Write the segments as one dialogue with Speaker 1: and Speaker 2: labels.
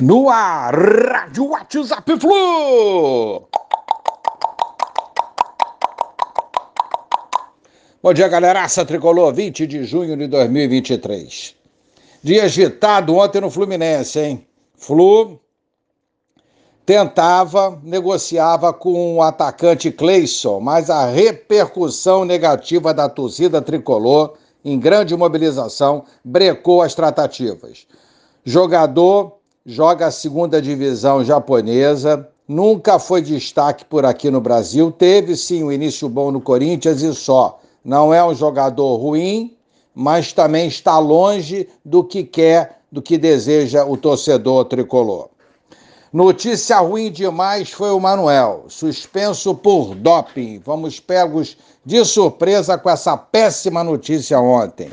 Speaker 1: No ar, Rádio WhatsApp Flu! Bom dia, galeraça tricolor, 20 de junho de 2023. Dia agitado ontem no Fluminense, hein? Flu tentava, negociava com o atacante Cleison, mas a repercussão negativa da torcida tricolor, em grande mobilização, brecou as tratativas. Jogador joga a segunda divisão japonesa, nunca foi destaque por aqui no Brasil, teve sim um início bom no Corinthians e só. Não é um jogador ruim, mas também está longe do que quer, do que deseja o torcedor tricolor. Notícia ruim demais foi o Manuel, suspenso por doping. Fomos pegos de surpresa com essa péssima notícia ontem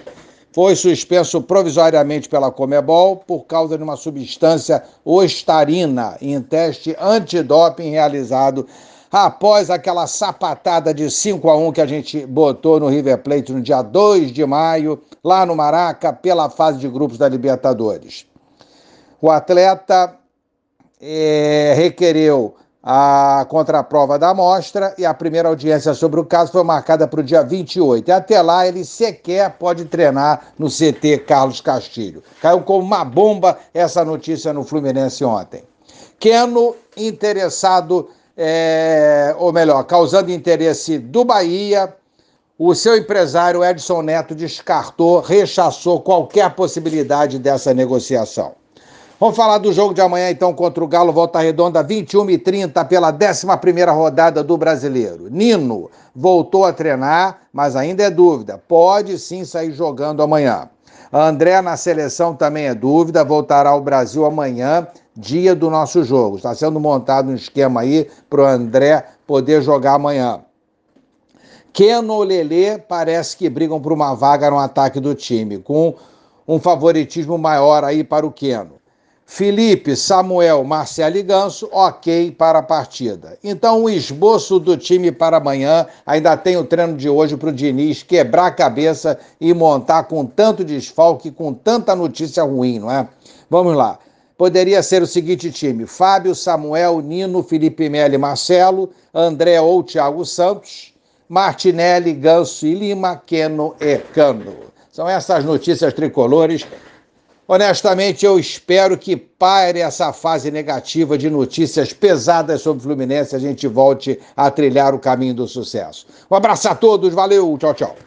Speaker 1: foi suspenso provisoriamente pela Comebol por causa de uma substância ostarina em teste antidoping realizado após aquela sapatada de 5 a 1 que a gente botou no River Plate no dia 2 de maio, lá no Maraca, pela fase de grupos da Libertadores. O atleta é, requereu a contraprova da amostra e a primeira audiência sobre o caso foi marcada para o dia 28. E até lá ele sequer pode treinar no CT Carlos Castilho. Caiu como uma bomba essa notícia no Fluminense ontem. Keno interessado, é, ou melhor, causando interesse do Bahia, o seu empresário Edson Neto descartou, rechaçou qualquer possibilidade dessa negociação. Vamos falar do jogo de amanhã, então, contra o Galo Volta Redonda, 21 e 30 pela 11 rodada do Brasileiro. Nino voltou a treinar, mas ainda é dúvida. Pode sim sair jogando amanhã. André na seleção também é dúvida, voltará ao Brasil amanhã, dia do nosso jogo. Está sendo montado um esquema aí para o André poder jogar amanhã. Keno Lelê parece que brigam por uma vaga no ataque do time, com um favoritismo maior aí para o Keno. Felipe, Samuel, Marcelo e Ganso, ok para a partida. Então, o esboço do time para amanhã, ainda tem o treino de hoje para o Diniz quebrar a cabeça e montar com tanto desfalque, com tanta notícia ruim, não é? Vamos lá. Poderia ser o seguinte time: Fábio, Samuel, Nino, Felipe Melo e Marcelo, André ou Thiago Santos, Martinelli, Ganso e Lima, Queno e Cano. São essas notícias tricolores Honestamente, eu espero que pare essa fase negativa de notícias pesadas sobre o Fluminense e a gente volte a trilhar o caminho do sucesso. Um abraço a todos, valeu, tchau, tchau.